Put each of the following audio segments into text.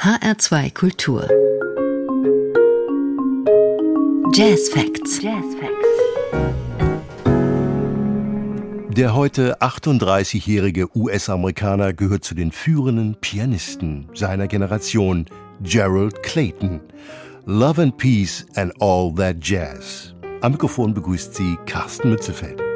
HR2 Kultur Jazz Facts. Jazz Facts. Der heute 38-jährige US-Amerikaner gehört zu den führenden Pianisten seiner Generation, Gerald Clayton. Love and Peace and All That Jazz. Am Mikrofon begrüßt sie Carsten Mützefeld.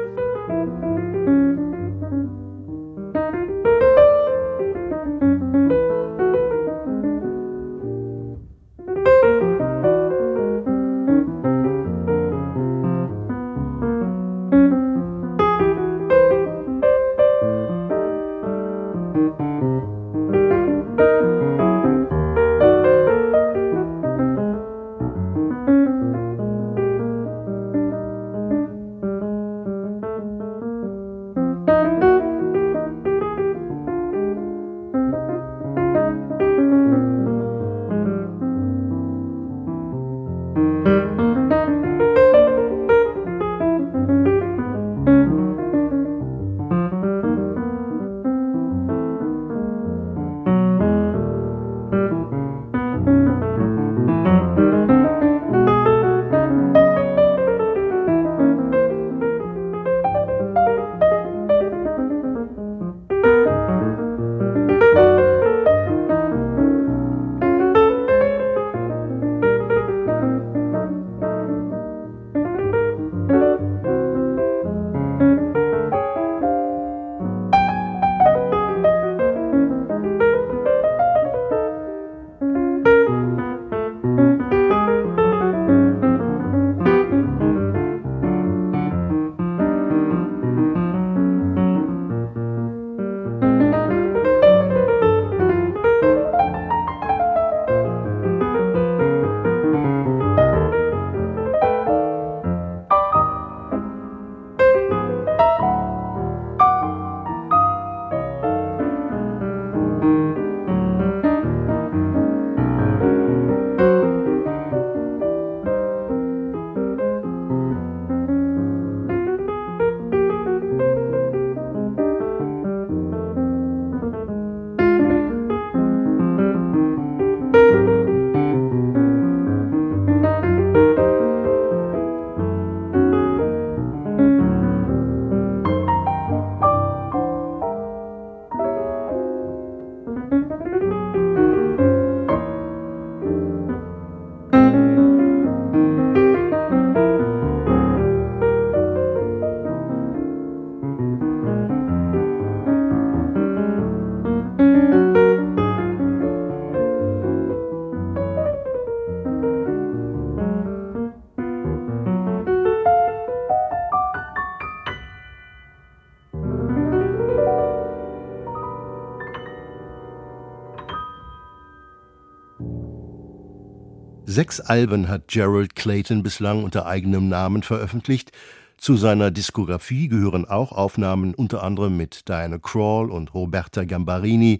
Sechs Alben hat Gerald Clayton bislang unter eigenem Namen veröffentlicht. Zu seiner Diskografie gehören auch Aufnahmen unter anderem mit Diana Krall und Roberta Gambarini,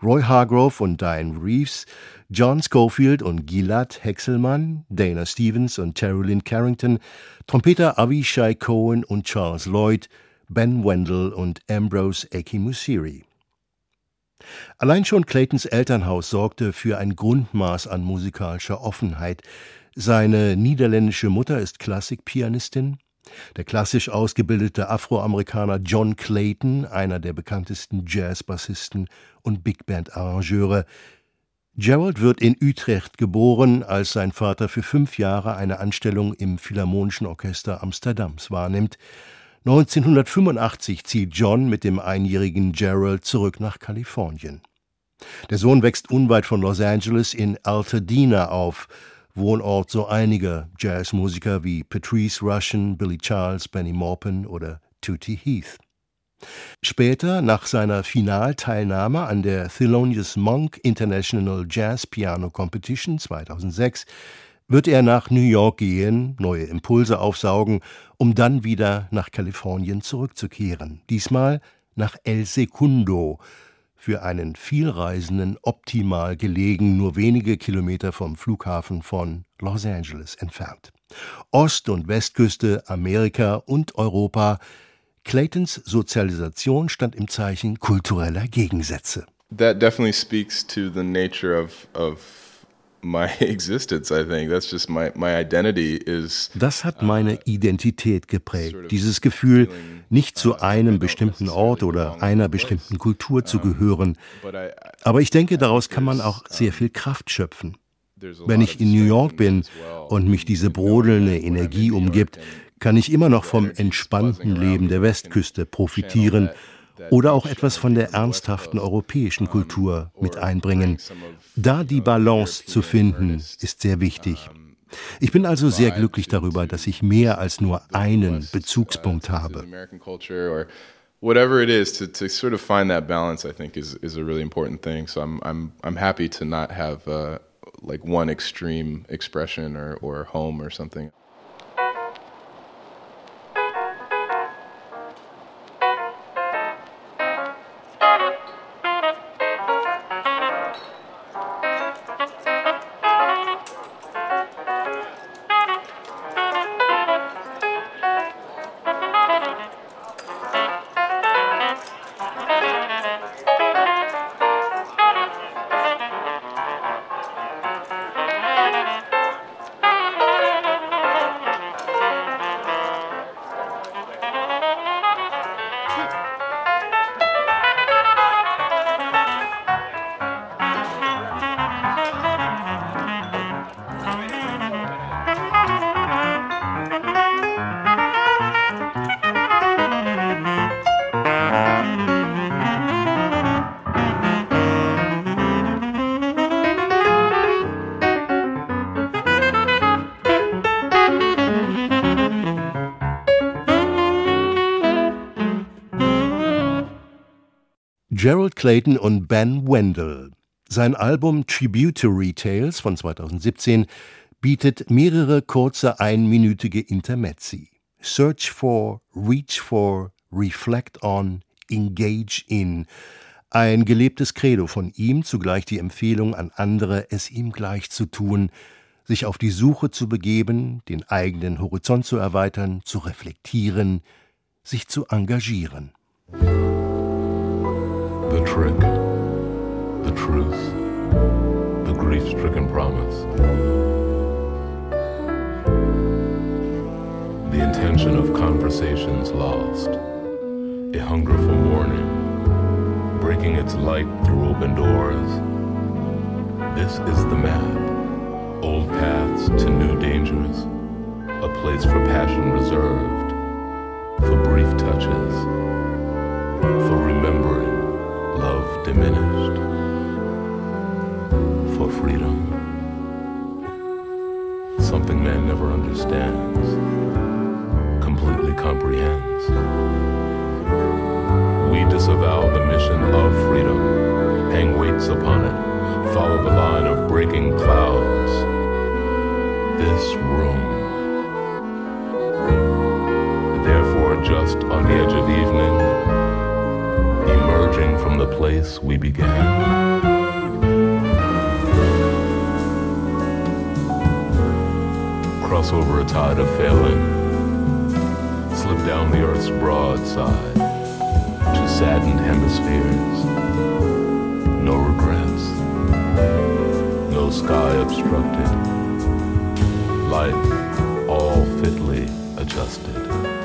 Roy Hargrove und Diane Reeves, John Schofield und Gilad Hexelmann, Dana Stevens und Lynn Carrington, Trompeter Avishai Cohen und Charles Lloyd, Ben Wendell und Ambrose Ekimusiri. Allein schon Claytons Elternhaus sorgte für ein Grundmaß an musikalischer Offenheit. Seine niederländische Mutter ist Klassikpianistin. Der klassisch ausgebildete Afroamerikaner John Clayton, einer der bekanntesten Jazzbassisten und Big Band Arrangeure. Gerald wird in Utrecht geboren, als sein Vater für fünf Jahre eine Anstellung im Philharmonischen Orchester Amsterdams wahrnimmt. 1985 zieht John mit dem einjährigen Gerald zurück nach Kalifornien. Der Sohn wächst unweit von Los Angeles in Altadena auf, Wohnort so einiger Jazzmusiker wie Patrice Rushen, Billy Charles, Benny Maupin oder Tootie Heath. Später, nach seiner Finalteilnahme an der Thelonious Monk International Jazz Piano Competition 2006, wird er nach New York gehen, neue Impulse aufsaugen, um dann wieder nach Kalifornien zurückzukehren. Diesmal nach El Secundo, für einen Vielreisenden optimal gelegen, nur wenige Kilometer vom Flughafen von Los Angeles entfernt. Ost- und Westküste, Amerika und Europa. Claytons Sozialisation stand im Zeichen kultureller Gegensätze. That definitely speaks to the nature of, of my existence, I think. That's just my, my identity is. Das hat meine Identität geprägt. Dieses Gefühl, nicht zu einem bestimmten Ort oder einer bestimmten Kultur zu gehören. Aber ich denke, daraus kann man auch sehr viel Kraft schöpfen. Wenn ich in New York bin und mich diese brodelnde Energie umgibt, kann ich immer noch vom entspannten Leben der Westküste profitieren oder auch etwas von der ernsthaften europäischen Kultur mit einbringen. Da die Balance zu finden, ist sehr wichtig. Ich bin also sehr glücklich darüber, dass ich mehr als nur einen Bezugspunkt habe. Whatever it is, to, to sort of find that balance, I think, is, is a really important thing. So I'm, I'm, I'm happy to not have uh, like one extreme expression or, or home or something. Gerald Clayton und Ben Wendell. Sein Album Tributary Tales von 2017 bietet mehrere kurze einminütige Intermezzi. Search for, Reach for, Reflect on, Engage in. Ein gelebtes Credo von ihm, zugleich die Empfehlung an andere, es ihm gleich zu tun, sich auf die Suche zu begeben, den eigenen Horizont zu erweitern, zu reflektieren, sich zu engagieren. The trick, the truth, the grief stricken promise. The intention of conversations lost, a hunger for mourning, breaking its light through open doors. This is the map, old paths to new dangers, a place for passion reserved, for brief touches, for remembering love diminished for freedom. Something man never understands, completely comprehends. We disavow the mission of freedom, hang weights upon it, follow the line of breaking clouds. This room. We began. Cross over a tide of failing, slip down the earth's broad side to saddened hemispheres. No regrets, no sky obstructed, life all fitly adjusted.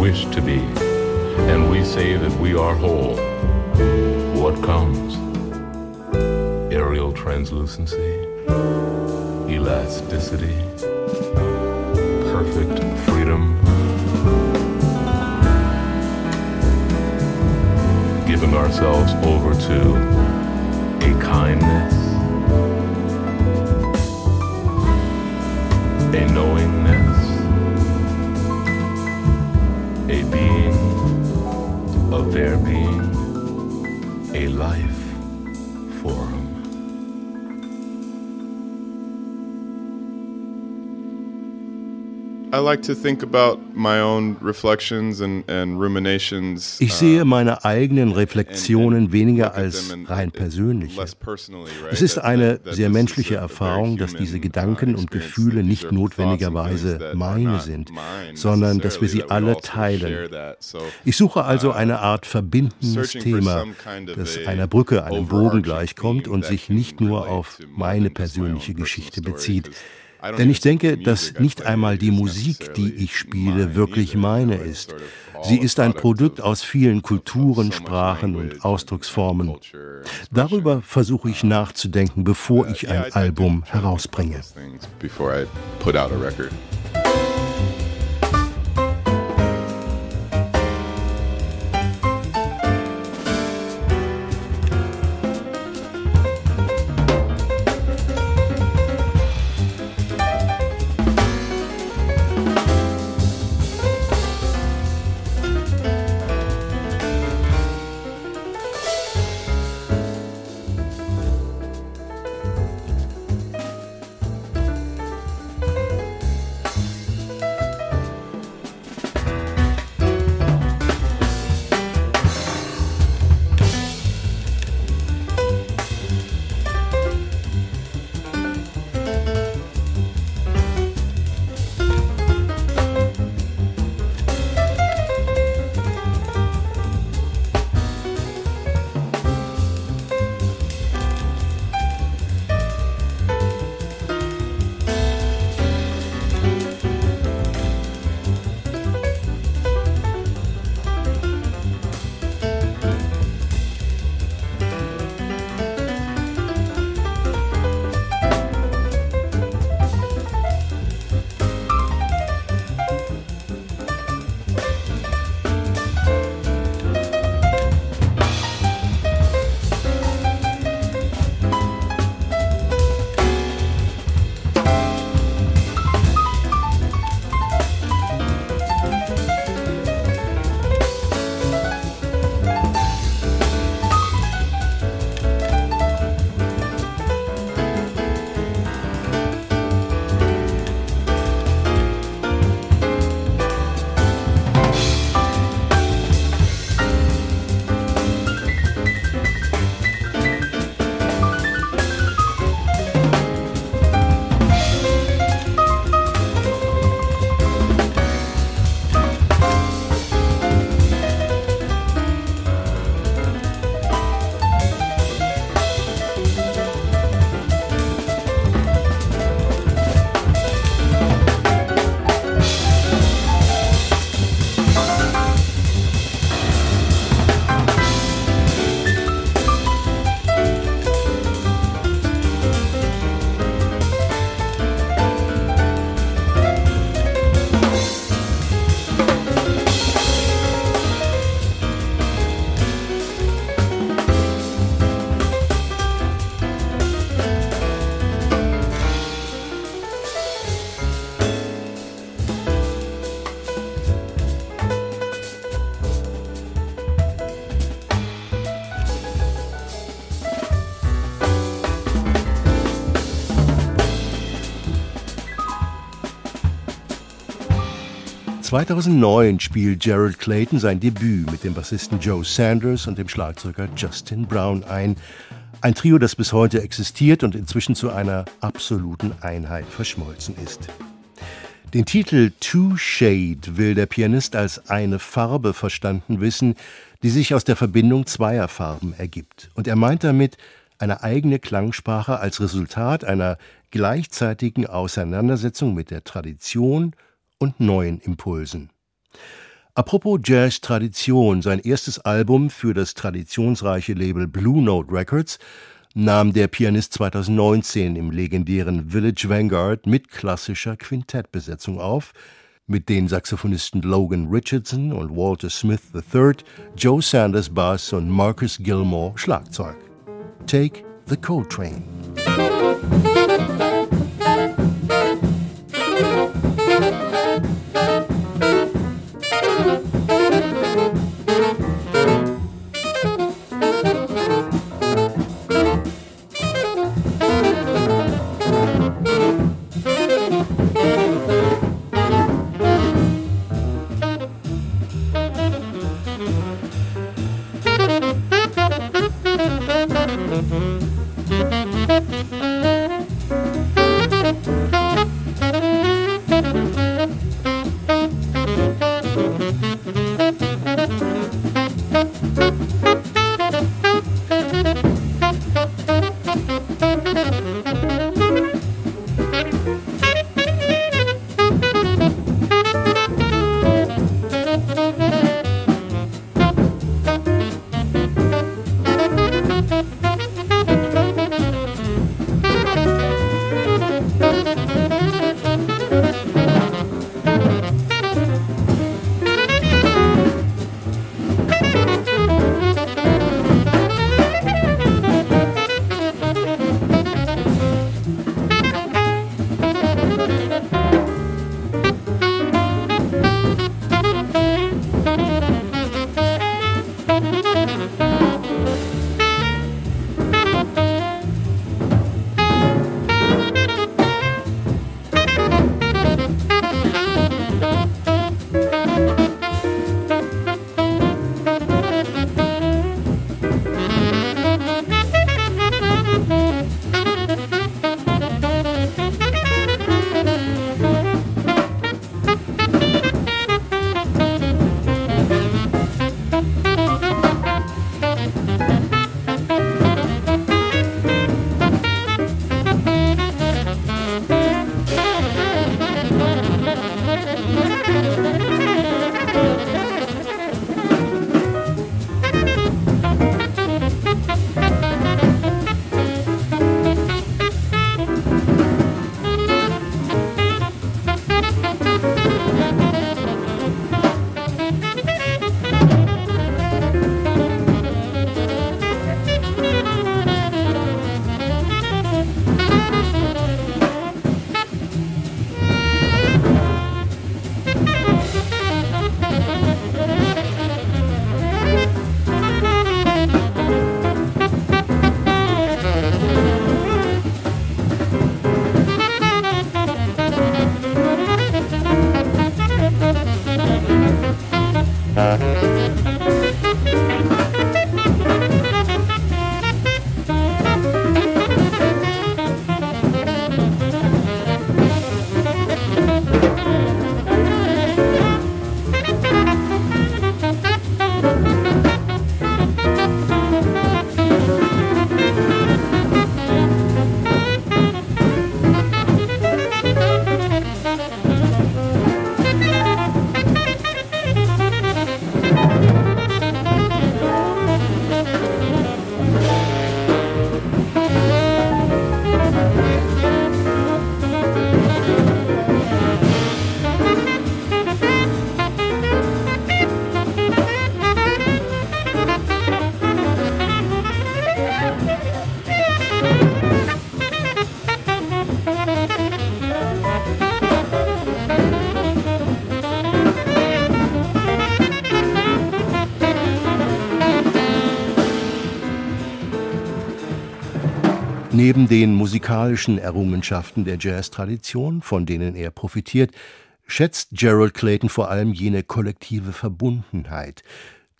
wish to be, and we say that we are whole, what comes? Aerial translucency, elasticity, perfect freedom. Giving ourselves over to a kindness, a knowing a being, a there being, a life Ich sehe meine eigenen Reflexionen weniger als rein persönliche. Es ist eine sehr menschliche Erfahrung, dass diese Gedanken und Gefühle nicht notwendigerweise meine sind, sondern dass wir sie alle teilen. Ich suche also eine Art verbindendes Thema, das einer Brücke, einem Bogen gleichkommt und sich nicht nur auf meine persönliche Geschichte bezieht. Denn ich denke, dass nicht einmal die Musik, die ich spiele, wirklich meine ist. Sie ist ein Produkt aus vielen Kulturen, Sprachen und Ausdrucksformen. Darüber versuche ich nachzudenken, bevor ich ein Album herausbringe. 2009 spielt Gerald Clayton sein Debüt mit dem Bassisten Joe Sanders und dem Schlagzeuger Justin Brown ein. Ein Trio, das bis heute existiert und inzwischen zu einer absoluten Einheit verschmolzen ist. Den Titel Two Shade will der Pianist als eine Farbe verstanden wissen, die sich aus der Verbindung zweier Farben ergibt. Und er meint damit eine eigene Klangsprache als Resultat einer gleichzeitigen Auseinandersetzung mit der Tradition und neuen Impulsen. Apropos Jazz-Tradition, sein erstes Album für das traditionsreiche Label Blue Note Records nahm der Pianist 2019 im legendären Village Vanguard mit klassischer Quintettbesetzung auf, mit den Saxophonisten Logan Richardson und Walter Smith III, Joe Sanders Bass und Marcus Gilmore Schlagzeug. Take the Coltrane. You. Uh-huh. Neben den musikalischen Errungenschaften der Jazz-Tradition, von denen er profitiert, schätzt Gerald Clayton vor allem jene kollektive Verbundenheit,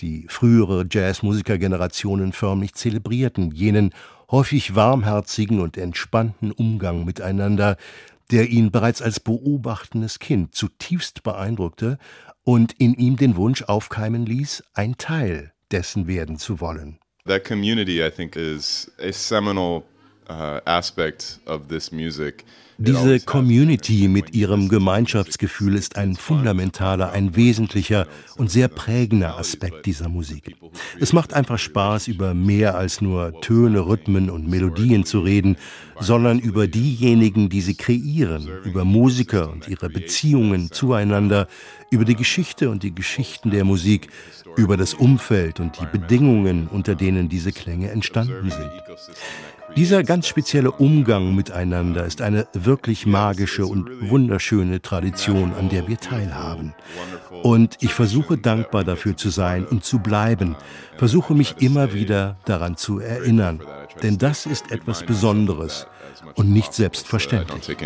die frühere Jazzmusikergenerationen förmlich zelebrierten, jenen häufig warmherzigen und entspannten Umgang miteinander, der ihn bereits als beobachtendes Kind zutiefst beeindruckte und in ihm den Wunsch aufkeimen ließ, ein Teil dessen werden zu wollen. That community, I think, is a seminal uh, music. Diese Community mit ihrem Gemeinschaftsgefühl ist ein fundamentaler, ein wesentlicher und sehr prägender Aspekt dieser Musik. Es macht einfach Spaß, über mehr als nur Töne, Rhythmen und Melodien zu reden, sondern über diejenigen, die sie kreieren, über Musiker und ihre Beziehungen zueinander, über die Geschichte und die Geschichten der Musik, über das Umfeld und die Bedingungen, unter denen diese Klänge entstanden sind. Dieser ganz spezielle Umgang miteinander ist eine wirklich magische und wunderschöne Tradition, an der wir teilhaben. Und ich versuche dankbar dafür zu sein und zu bleiben, versuche mich immer wieder daran zu erinnern. Denn das ist etwas Besonderes und nicht selbstverständlich.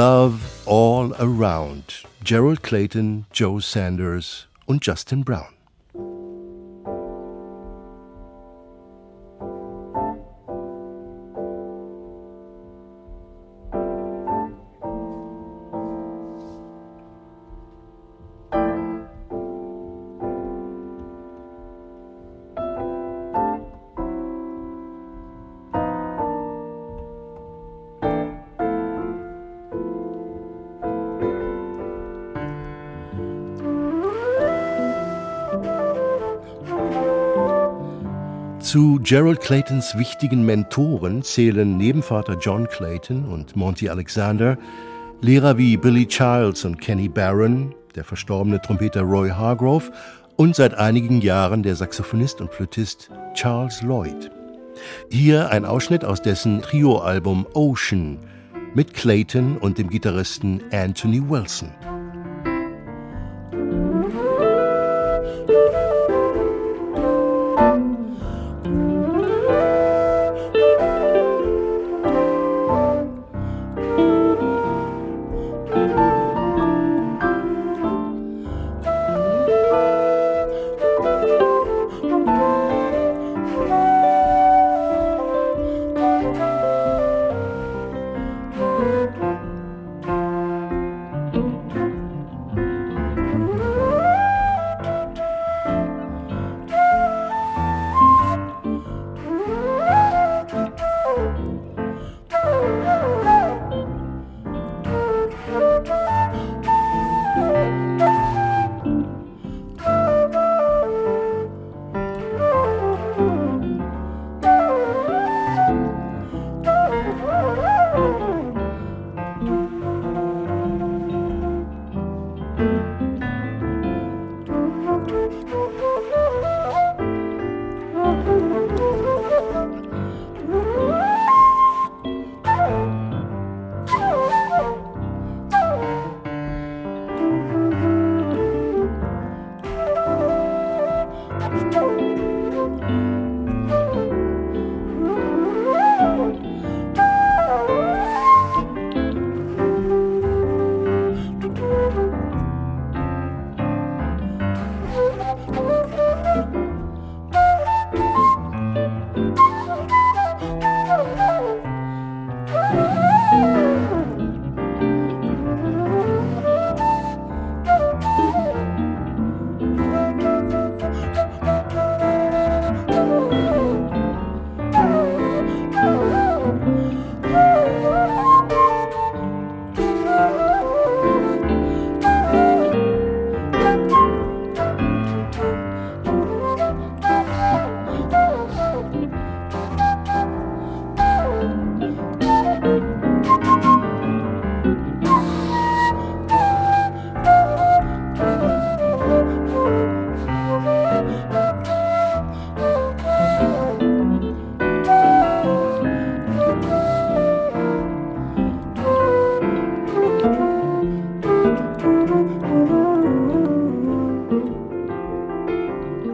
Love All Around. Gerald Clayton, Joe Sanders und Justin Brown. Zu Gerald Claytons wichtigen Mentoren zählen neben Vater John Clayton und Monty Alexander Lehrer wie Billy Childs und Kenny Barron, der verstorbene Trompeter Roy Hargrove und seit einigen Jahren der Saxophonist und Flötist Charles Lloyd. Hier ein Ausschnitt aus dessen Trio-Album Ocean, mit Clayton und dem Gitarristen Anthony Wilson.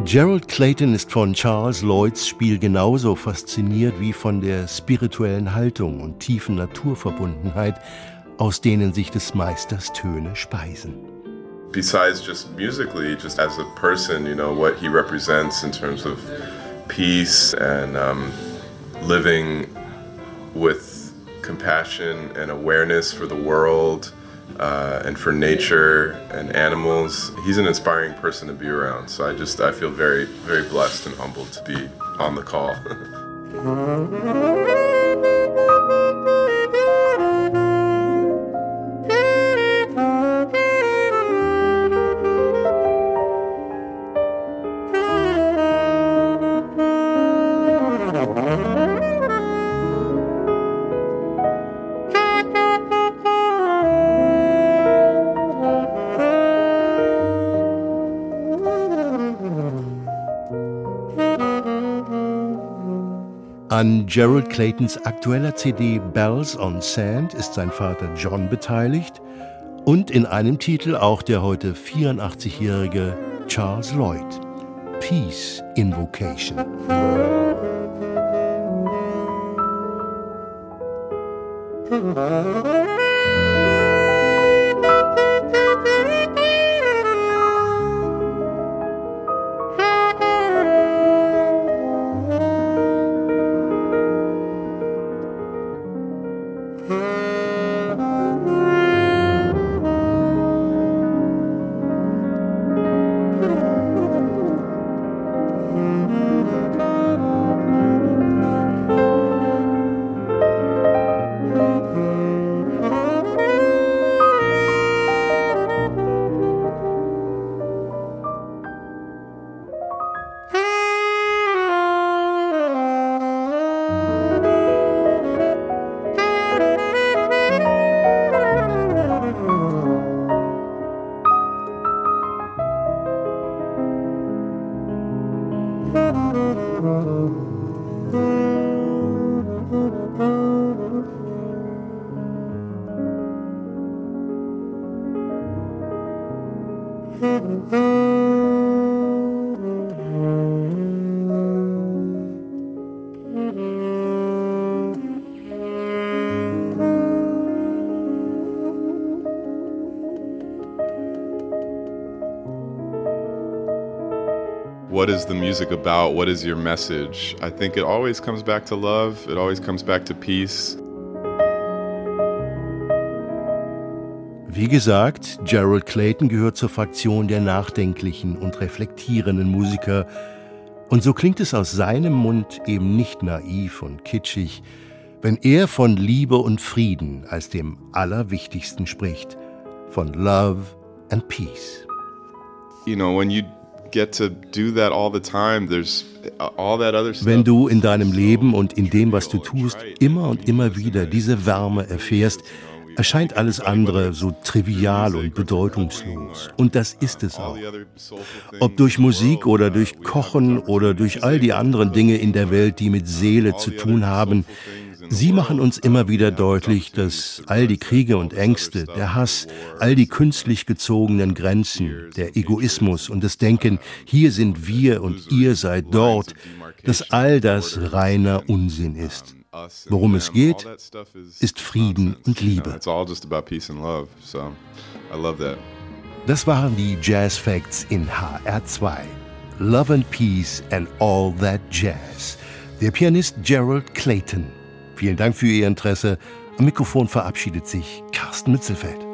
Gerald Clayton ist von Charles Lloyds Spiel genauso fasziniert wie von der spirituellen Haltung und tiefen Naturverbundenheit, aus denen sich des Meisters Töne speisen. Besides just musically, just as a person, you know, what he represents in terms of peace and um, living with compassion and awareness for the world. Uh, and for nature and animals. He's an inspiring person to be around. So I just I feel very very blessed and humbled to be on the call. An Gerald Claytons aktueller CD Bells on Sand ist sein Vater John beteiligt und in einem Titel auch der heute 84-jährige Charles Lloyd. Peace Invocation. What is the music about? What is your message? I think it always comes back to love, it always comes back to peace. Wie gesagt, Gerald Clayton gehört zur Fraktion der nachdenklichen und reflektierenden Musiker, und so klingt es aus seinem Mund eben nicht naiv und kitschig, wenn er von Liebe und Frieden als dem Allerwichtigsten spricht, von Love and Peace. You know, when you wenn du in deinem Leben und in dem, was du tust, immer und immer wieder diese Wärme erfährst, erscheint alles andere so trivial und bedeutungslos. Und das ist es auch. Ob durch Musik oder durch Kochen oder durch all die anderen Dinge in der Welt, die mit Seele zu tun haben, Sie machen uns immer wieder deutlich, dass all die Kriege und Ängste, der Hass, all die künstlich gezogenen Grenzen, der Egoismus und das Denken, hier sind wir und ihr seid dort, dass all das reiner Unsinn ist. Worum es geht, ist Frieden und Liebe. Das waren die Jazz Facts in HR2. Love and Peace and All That Jazz. Der Pianist Gerald Clayton. Vielen Dank für Ihr Interesse. Am Mikrofon verabschiedet sich Carsten Mützelfeld.